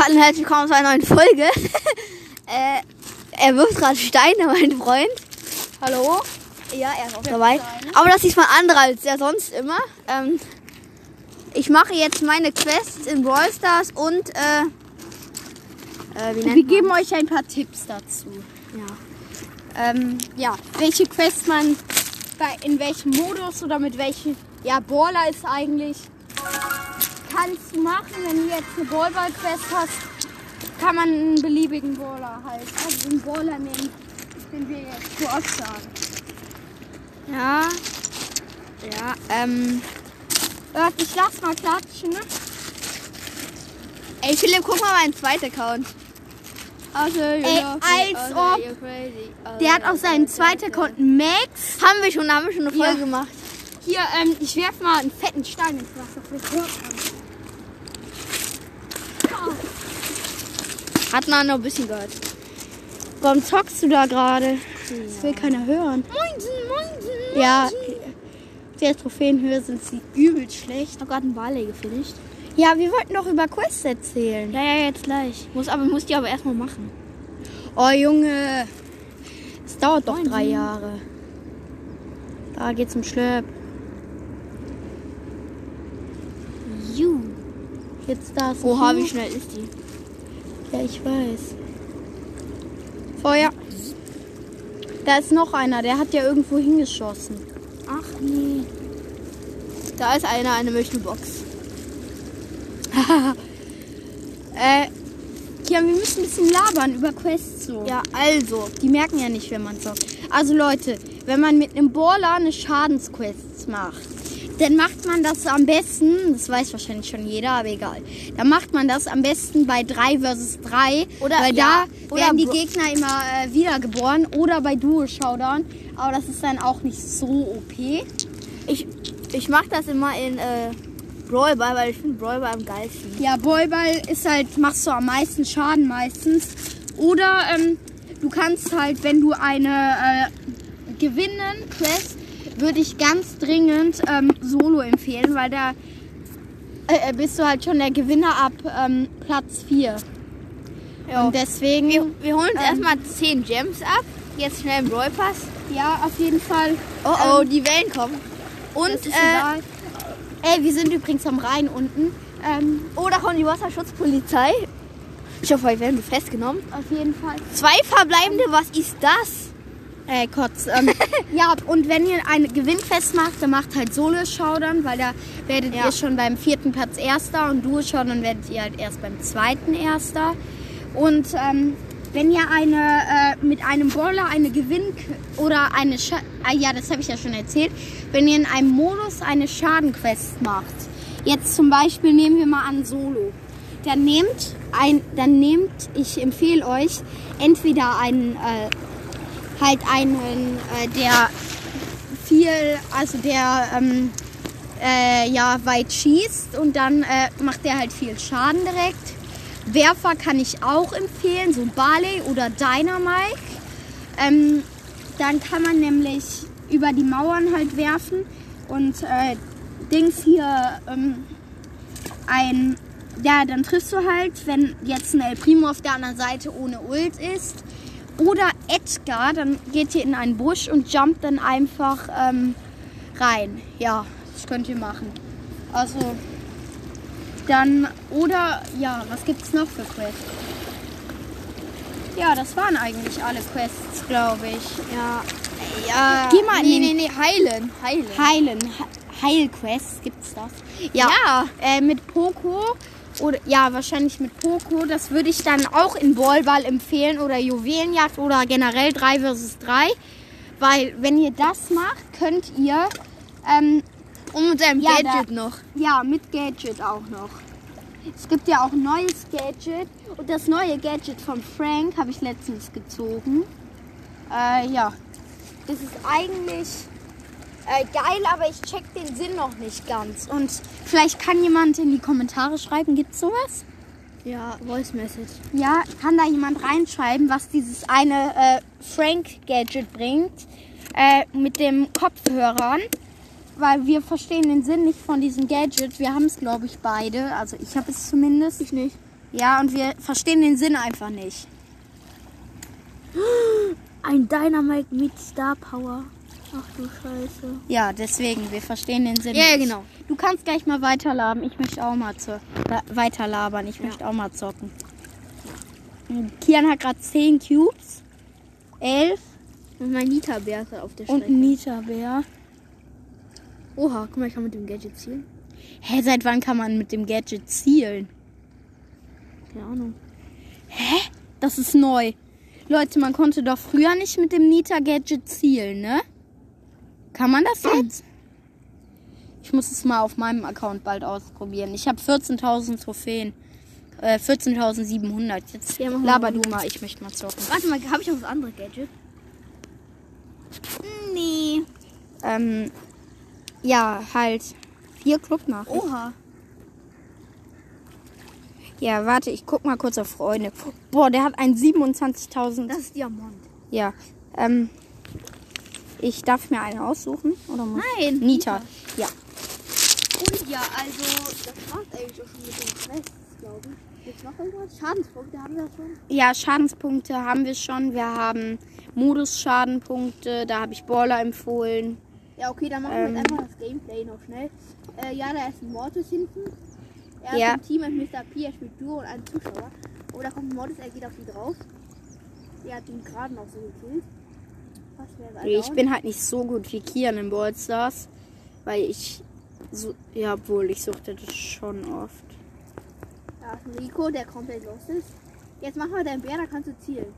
hallo und herzlich willkommen zu einer neuen Folge. äh, er wirft gerade Steine, mein Freund. Hallo? Ja, er ist auch dabei. Aber das ist mal anderer als der sonst immer. Ähm, ich mache jetzt meine Quests in Brawl Stars und äh, äh, wie Wir geben euch ein paar Tipps dazu. ja. Ähm, ja, welche Quest man bei, in welchem Modus oder mit welchem, ja, Baller ist eigentlich, kannst du machen, wenn du jetzt eine Ballball-Quest hast, kann man einen beliebigen Baller halt, also einen Baller nehmen, den wir jetzt zu oft sagen. Ja. Ja, ähm. Warte, ich lass mal klatschen, ne? Ey, Philipp, guck mal meinen zweiten Account. Also, Ey, als also ob crazy, also Der hat auf seinem zweiten Account Max. Haben wir schon, haben wir schon eine Folge Ja. gemacht. Hier, ähm, ich werf mal einen fetten Stein ins Wasser. Vielleicht hört man. Hat man noch ein bisschen gehört. Warum zockst du da gerade? Das will keiner hören. Moinsen, moinsen. Ja, der Trophäenhöhe sind sie übel schlecht. Ich hab gerade einen Barley gefinisht. Ja, wir wollten doch über Quests erzählen. Ja, ja, jetzt gleich. Muss aber, muss die aber erstmal machen. Oh Junge, es dauert doch drei. Jahre. Da geht's um Schlöp. Ju. Jetzt da ist Oha, wie schnell ist die? Ja, ich weiß. Feuer. Da ist noch einer, der hat ja irgendwo hingeschossen. Ach nee. Da ist einer, eine Box. Äh, ja, wir müssen ein bisschen labern über Quests so. Ja, also. Die merken ja nicht, wenn man zockt. Also Leute, wenn man mit einem Baller eine Schadensquest macht, dann macht man das am besten, das weiß wahrscheinlich schon jeder, aber egal. Dann macht man das am besten bei 3 vs 3, Oder- weil ja, da werden die Gegner immer äh, wiedergeboren oder bei Duo Showdown, aber das ist dann auch nicht so OP. Ich, ich mach das immer in äh, Brawl Ball, weil ich finde Brawl Ball am geilsten. Ja, Ballball ist halt, machst du am meisten Schaden meistens. Oder ähm, du kannst halt, wenn du eine äh, gewinnen Quest, würde ich ganz dringend ähm, Solo empfehlen, weil da äh, bist du halt schon der Gewinner ab ähm, Platz 4. Ja. Und deswegen, Wir, wir holen uns Ähm. erstmal 10 Gems ab. Jetzt schnell im Brawl Pass. ja, auf jeden Fall. Oh oh, die Wellen kommen. Und, äh. Ey, wir sind übrigens am Rhein unten. Ähm, oh, da kommt die Wasserschutzpolizei. Ich hoffe, wir werden festgenommen. auf jeden Fall. Zwei verbleibende, was ist das? Äh, Kotz. Ähm, ja, und wenn ihr eine Gewinnfest macht, dann macht halt Solo-Showdown, weil da werdet Ja. ihr schon beim vierten Platz Erster und Duo-Showdown werdet ihr halt erst beim zweiten Erster. Und ähm, wenn ihr eine äh, mit einem Brawler eine Gewinn oder eine Scha ah, ja, das habe ich ja schon erzählt, wenn ihr in einem Modus eine Schadenquest macht, jetzt zum Beispiel nehmen wir mal an Solo, dann nehmt ein, dann nehmt, ich empfehle euch entweder einen äh, halt einen, äh, der viel, also der ähm, äh, ja weit schießt und dann äh, macht der halt viel Schaden direkt. Werfer kann ich auch empfehlen, so Barley oder Dynamite. Ähm, dann kann man nämlich über die Mauern halt werfen und äh, Dings hier ähm, ein, ja, dann triffst du halt, wenn jetzt ein El Primo auf der anderen Seite ohne Ult ist. Oder Edgar, dann geht ihr in einen Busch und jumpt dann einfach ähm, rein. Ja, das könnt ihr machen. Also, dann, oder, ja, was gibt's noch für Quests? Ja, das waren eigentlich alle Quests, glaube ich. Ja. Ja. Geh mal nee, nee, nee, heilen. Heilen. Heilen, He- Heilquests gibt's das? Ja. Äh, mit Poco oder ja, wahrscheinlich mit Poco. Das würde ich dann auch in Ballball empfehlen oder Juwelenjagd oder generell 3 vs 3. Weil wenn ihr das macht, könnt ihr ähm, Und mit seinem Ja, Gadget da- noch. ja mit Gadget auch noch. Es gibt ja auch ein neues Gadget und das neue Gadget von Frank habe ich letztens gezogen. Äh, ja, das ist eigentlich äh, geil, aber ich check den Sinn noch nicht ganz. Und vielleicht kann jemand in die Kommentare schreiben, gibt's sowas? Ja, Voice Message. Ja, kann da jemand reinschreiben, was dieses eine äh, Frank-Gadget bringt äh, mit dem Kopfhörern? Weil wir verstehen den Sinn nicht von diesem Gadget. Wir haben es, glaube ich, beide. Also ich habe es zumindest. Ich nicht. Ja, und wir verstehen den Sinn einfach nicht. Ein Dynamite mit Star Power. Ach du Scheiße. Ja, deswegen, wir verstehen den Sinn Ja, ja, genau. Du kannst gleich mal weiterlabern. Ich möchte auch mal la- weiterlabern. Ich möchte auch mal zocken. Kian hat gerade 10 Cubes, 11 Und mein Nita-Bär ist auf der und Strecke. ein Nita-Bär. Oha, guck mal, ich kann mit dem Gadget zielen. Hä, seit wann kann man mit dem Gadget zielen? Keine Ahnung. Das ist neu. Leute, man konnte doch früher nicht mit dem Nita-Gadget zielen, ne? Kann man das jetzt? Ich muss es mal auf meinem Account bald ausprobieren. Ich habe 14.000 Trophäen. Äh, 14.700. Jetzt Ja, laber du mal, ich möchte mal zocken. Warte mal, habe ich auch das andere Gadget? Nee. Ähm, ja, halt. Vier Clubnachrichten. Oha. Ja, warte, ich guck mal kurz auf Freunde. Boah, der hat ein 27.000. Das ist Diamant. Ja, ähm, ich darf mir einen aussuchen, oder muss Nein. Nita. Ja. Und ja, also, das war's eigentlich auch schon mit den Quests, glaube ich. Jetzt noch irgendwas? Schadenspunkte haben wir schon. Ja, Schadenspunkte haben wir schon. Wir haben Modus-Schadenpunkte. Da habe ich Baller empfohlen. Ja, okay, dann machen Ähm. wir jetzt einfach das Gameplay noch schnell. Äh, ja, da ist ein Mortis hinten. Er Ja. ist im Team mit Mr. P, er spielt Duo und ein Zuschauer. Oh, da kommt ein Mortis, er geht auf die drauf. Der hat ihn gerade noch so gekillt. Ich bin halt nicht so gut wie Kian in Ballstars, weil ich so, ja, obwohl ich suchte das schon oft. Da ist ein Rico, der komplett los ist. Jetzt mach mal deinen Bär, da kannst du zielen.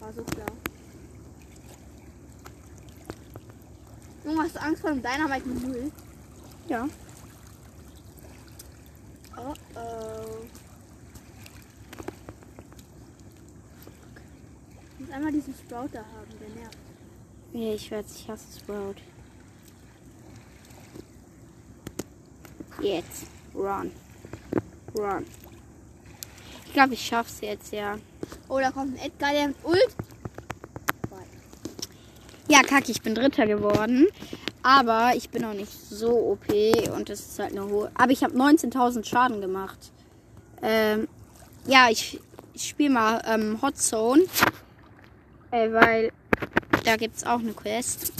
War so klar. Junge, hast du Angst vor dem Dynamite mit Null? Ja. Oh oh. Ich muss einmal diesen Sprout da haben, der nervt. Ja, ich weiß, ich hasse Sprout. Jetzt. Run. Run. Ich glaube, ich schaff's jetzt, ja. Oh, da kommt ein Edgar, der mit Ult. Ja, kacke, ich bin Dritter geworden. Aber ich bin auch nicht so OP und das ist halt eine hohe. Aber ich habe 19.000 Schaden gemacht. Ähm, ja, ich, ich spiele mal ähm, Hot Zone. Äh, weil da gibt es auch eine Quest.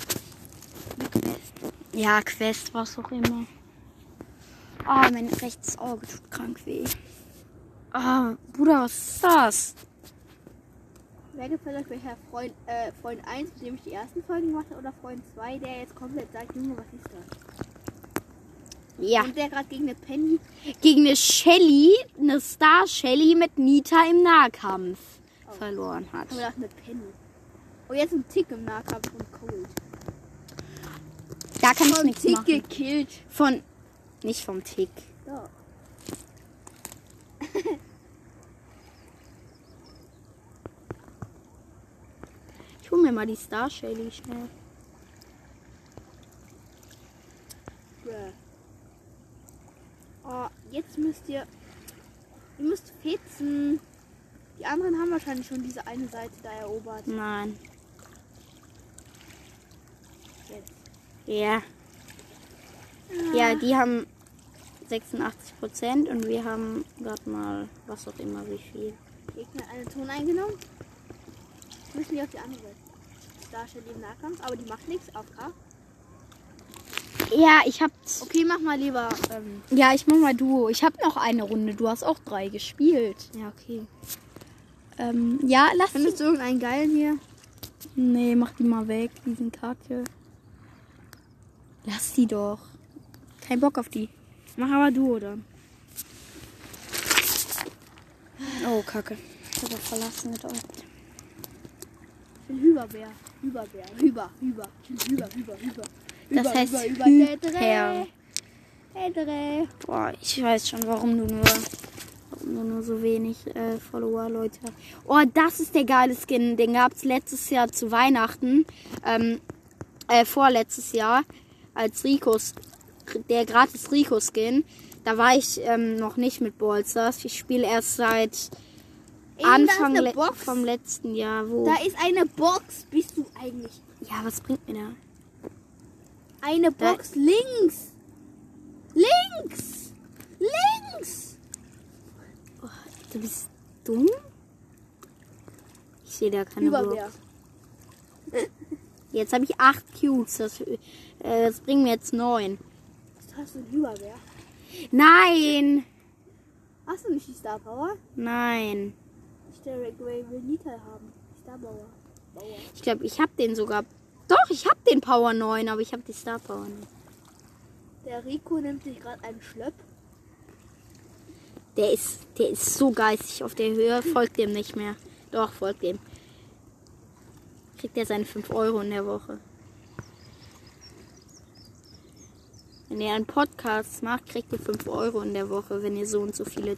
Ja, Quest, was auch immer. Oh, mein rechtes Auge tut krank weh. Ah, Bruder, was ist das? Wer gefällt euch welcher Freund, äh, Freund 1, mit dem ich die ersten Folgen gemacht habe, oder Freund 2, der jetzt komplett sagt, Junge, was ist das? Ja. Und der gerade gegen eine Penny. gegen eine Shelly, eine Star Shelly mit Nita im Nahkampf verloren hat. Ich habe gedacht, eine Penny. Oh, jetzt ein Tick im Nahkampf von Cold. Da kann ich Vom nichts Tick machen. gekillt. Von nicht vom Tick. Ja. Ich hol mir mal die Star Shelly schnell. Bruh. Oh, jetzt müsst ihr. Ihr müsst fetzen. Die anderen haben wahrscheinlich schon diese eine Seite da erobert. Nein. Ja. Ja, die haben 86 Prozent und wir haben gerade mal was auch immer wie viel. Gegner hat eine Ton eingenommen. Müssen wir auf die andere Seite. Darstelle im Nahkampf, aber die macht nichts. AFK. Ja, ich hab. Okay, mach mal lieber. Ähm, Ja, ich mach mal Duo. Ich hab noch eine Runde. Du hast auch drei gespielt. ja, okay. Ähm, ja, lass Findest du irgendeinen geilen hier? Nee, mach die mal weg, die sind kacke. Lass die doch. Kein Bock auf die. Mach aber du, oder? Oh, kacke. Ich hab auch verlassen mit euch. Ich bin Hüberbär. Hüberbär. Hüber, Hüber. Ich bin Hüber, Hüber, Hüber. Das heißt Hüber, Hyper. Hüber. Edre. Boah, ich weiß schon, warum du nur, warum du nur so wenig äh, Follower, Leute hast. Oh, das ist der geile Skin. Den gab's letztes Jahr zu Weihnachten. Ähm, äh, vorletztes Jahr als Ricos, der gratis Rico-Skin. Da war ich ähm, noch nicht mit Ballstars. Ich spiele erst seit Eben, Anfang le Box. vom letzten Jahr. Wo da ist eine Box. Bist du eigentlich? Ja, was bringt mir da? Eine Box da. links. Links. Links. Oh, du bist dumm? Ich sehe da keine Überwehr. Box. Jetzt habe ich acht Cubes. Das, äh, das bringen mir jetzt neun. Was hast du Überwehr? Nein! Hast du nicht die Star Power? Nein. Ich Ray will nie teilhaben. Star Power. Ich glaube, ich habe den sogar. Doch, ich habe den Power 9, aber ich habe die Star Power nicht. Der Rico nimmt sich gerade einen Schlöpp. Der ist, der ist so geistig auf der Höhe. Folgt dem nicht mehr. Doch, folgt dem. Kriegt er seine 5 Euro in der Woche. Wenn ihr einen Podcast macht, kriegt ihr 5 Euro in der Woche, wenn ihr so und so viele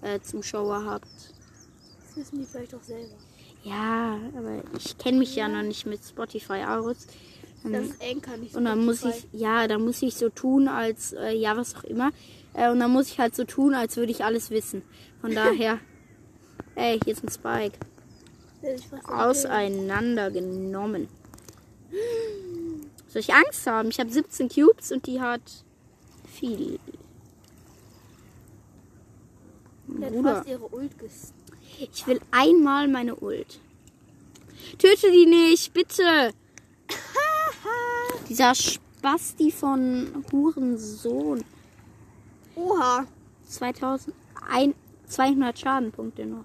äh, Zuschauer habt. Das wissen die vielleicht auch selber. Ja, aber ich kenne mich ja noch nicht mit Spotify aus. Das ist Anchor nicht Und dann muss ich, ja, dann muss ich so tun, als, äh, ja, was auch immer. Äh, und dann muss ich halt so tun, als würde ich alles wissen. Von daher, ey, hier ist ein Spike. Auseinandergenommen. Soll ich Angst haben? Ich habe 17 Cubes und die hat viel. Bruder, ich will einmal meine Ult. Töte die nicht, bitte! Dieser Spasti von Hurensohn. Oha. 2000, ein, 200 Schadenpunkte noch.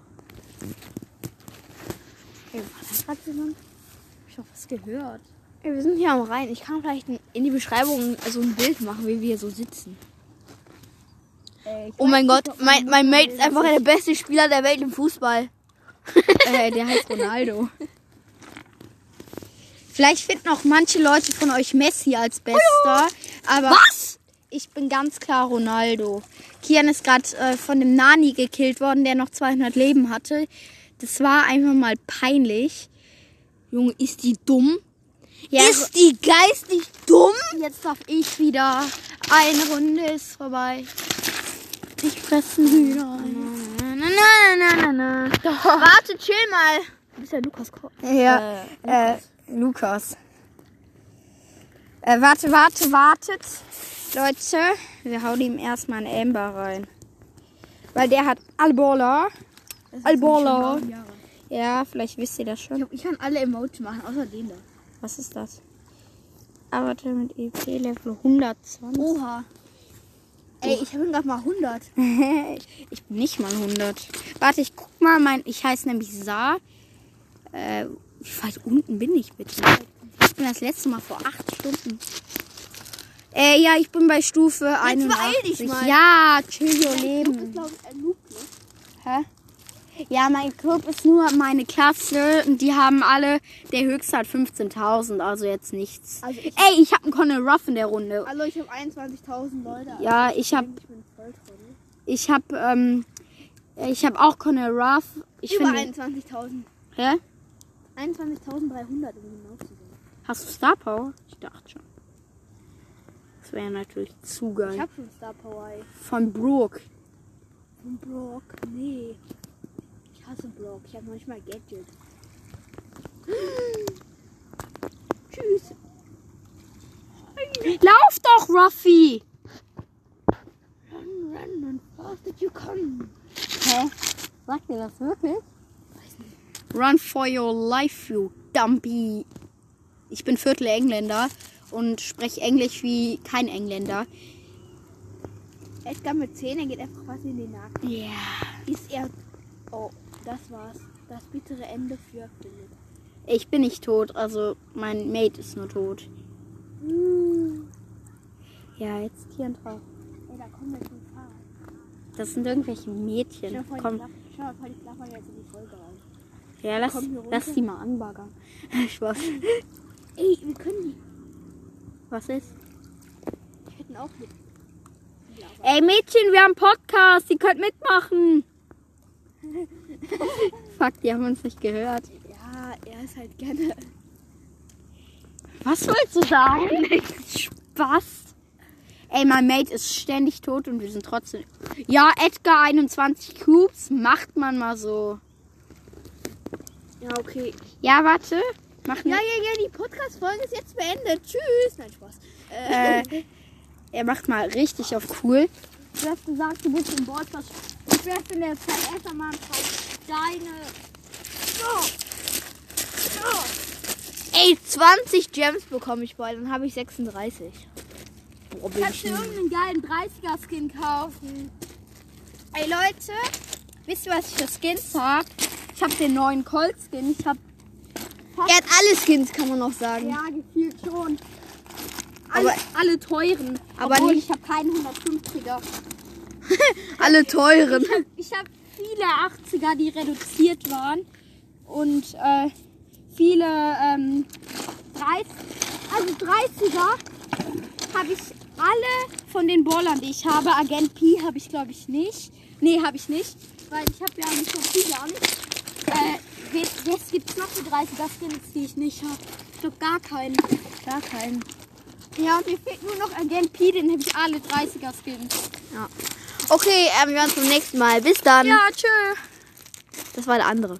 Ey, war das gerade jemand? Hab ich noch was gehört? Ey, wir sind hier am Rhein. Ich kann vielleicht in die Beschreibung so ein Bild machen, wie wir hier so sitzen. Ey, Oh mein Gott, mein, mein Mate ist einfach der beste Spieler der Welt im Fußball. Äh, der heißt Ronaldo. Vielleicht finden auch manche Leute von euch Messi als bester. Aber Was? ich bin ganz klar Ronaldo. Kian ist gerade äh, von dem Nani gekillt worden, der noch 200 Leben hatte. Das war einfach mal peinlich. Junge, ist die dumm? Ja, ist die geistig dumm? Jetzt darf ich wieder. Eine Runde ist vorbei. Ich fresse einen Hühner. Na, na, na, na, na, na. Warte, chill mal. Du bist ja Lukas. Ja, äh, Lukas. Äh, warte, warte, wartet. Leute, wir hauen ihm erstmal einen Amber rein. Weil der hat Albola. Albola. Ja, vielleicht wisst ihr das Ich, schon. glaub, ich kann alle Emotes machen, außer den da. Was ist das? Avatar mit EP Level 120. Oha. Ey, ich bin gerade mal 100. ich bin nicht mal 100. Warte, ich guck mal. Mein, ich heiße nämlich Sa. Äh, wie weit unten bin ich bitte? Ich bin das letzte Mal vor acht Stunden. Äh, ja, ich bin bei Stufe 81. beeil dich mal. Ja, chill your ist, Leben. glaube ich, ein Loop, ne? Hä? Ja, mein Club ist nur meine Klasse und die haben alle, der höchste hat 15.000, also jetzt nichts. Also ich, Ey, ich habe einen Conor Ruff in der Runde. also ich habe 21.000 Leute. Ja, ich habe Ich bin voll drin. Ich hab, ähm, ich hab auch Conor Ruff. Ich Über finde. 21.000. Hä? 21.300, um genau zu sein. Hast du Star Power? Ich dachte schon. Das wäre natürlich zu Ich geil. habe schon Star Power, ey. Von Brooke. Und Brock, nee. Ich hasse Brock. Ich habe manchmal Gadget. Tschüss. Lauf doch, Ruffy! Run, run, run, fast as you can. Hä? Sagt ihr das wirklich? Run for your life, you dumpy. Ich bin Viertel Engländer und spreche Englisch wie kein Engländer. Edgar mit 10, er geht einfach quasi in den Nacken. Ja. Ist er. Oh, das war's. Das bittere Ende für Philipp. Ich bin nicht tot, also mein Mate ist nur tot. Uh. Ja, jetzt hier drauf. Ey, da kommen wir zum Fahrrad. Das sind irgendwelche Schau Mädchen. die Komm, schau mal vor, die klappern jetzt in die Folge rein. ja, lass, lass die mal anbaggern. Spaß. Ey, wir können die. Was ist? Wir hätten auch mit. Ey Mädchen, wir haben Podcast, ihr könnt mitmachen. Fuck, die haben uns nicht gehört. Ja, er ist halt gerne. Was wolltest du sagen? Spaß. Ey, mein Mate ist ständig tot und wir sind trotzdem. Ja, Edgar 21 Cubes, macht man mal so. Ja, okay. Ja, warte. Mach Ja, ja, ja, die Podcast-Folge ist jetzt beendet. Tschüss. Nein, Spaß. Äh, er macht mal richtig auf cool. Du hast gesagt, du bist im Ballstars. Ich werde in der Zeit erst einmal deine. So. So. Ey, 20 Gems bekomme ich bald, dann habe ich 36. Boah, bin Kannst ich du ein- irgendeinen geilen 30er-Skin kaufen? Ey Leute, wisst ihr, was ich für Skins hab? Ich hab den neuen Colt-Skin. Ich hab Er hat alle Skins, kann man noch sagen. ja gefühlt schon. Alle, Aber- alle teuren. aber Obwohl, nicht- ich hab keinen 150er. Alle teuren. Ich habe viele 80er, die reduziert waren. Und äh, viele ähm, 30, also 30er habe ich alle von den Ballern, die ich habe. Agent P habe ich glaube ich nicht. Nee, habe ich nicht. Weil ich habe ja nicht so viele an. Äh, jetzt gibt es noch die 30er Skins, die ich nicht habe. Ich glaube gar keinen. Gar keinen. Ja, und mir fehlt nur noch Agent P, den habe ich alle 30er Skins. Okay, ähm, wir hören uns beim nächsten Mal. Bis dann. Ja, tschö. Das war der andere.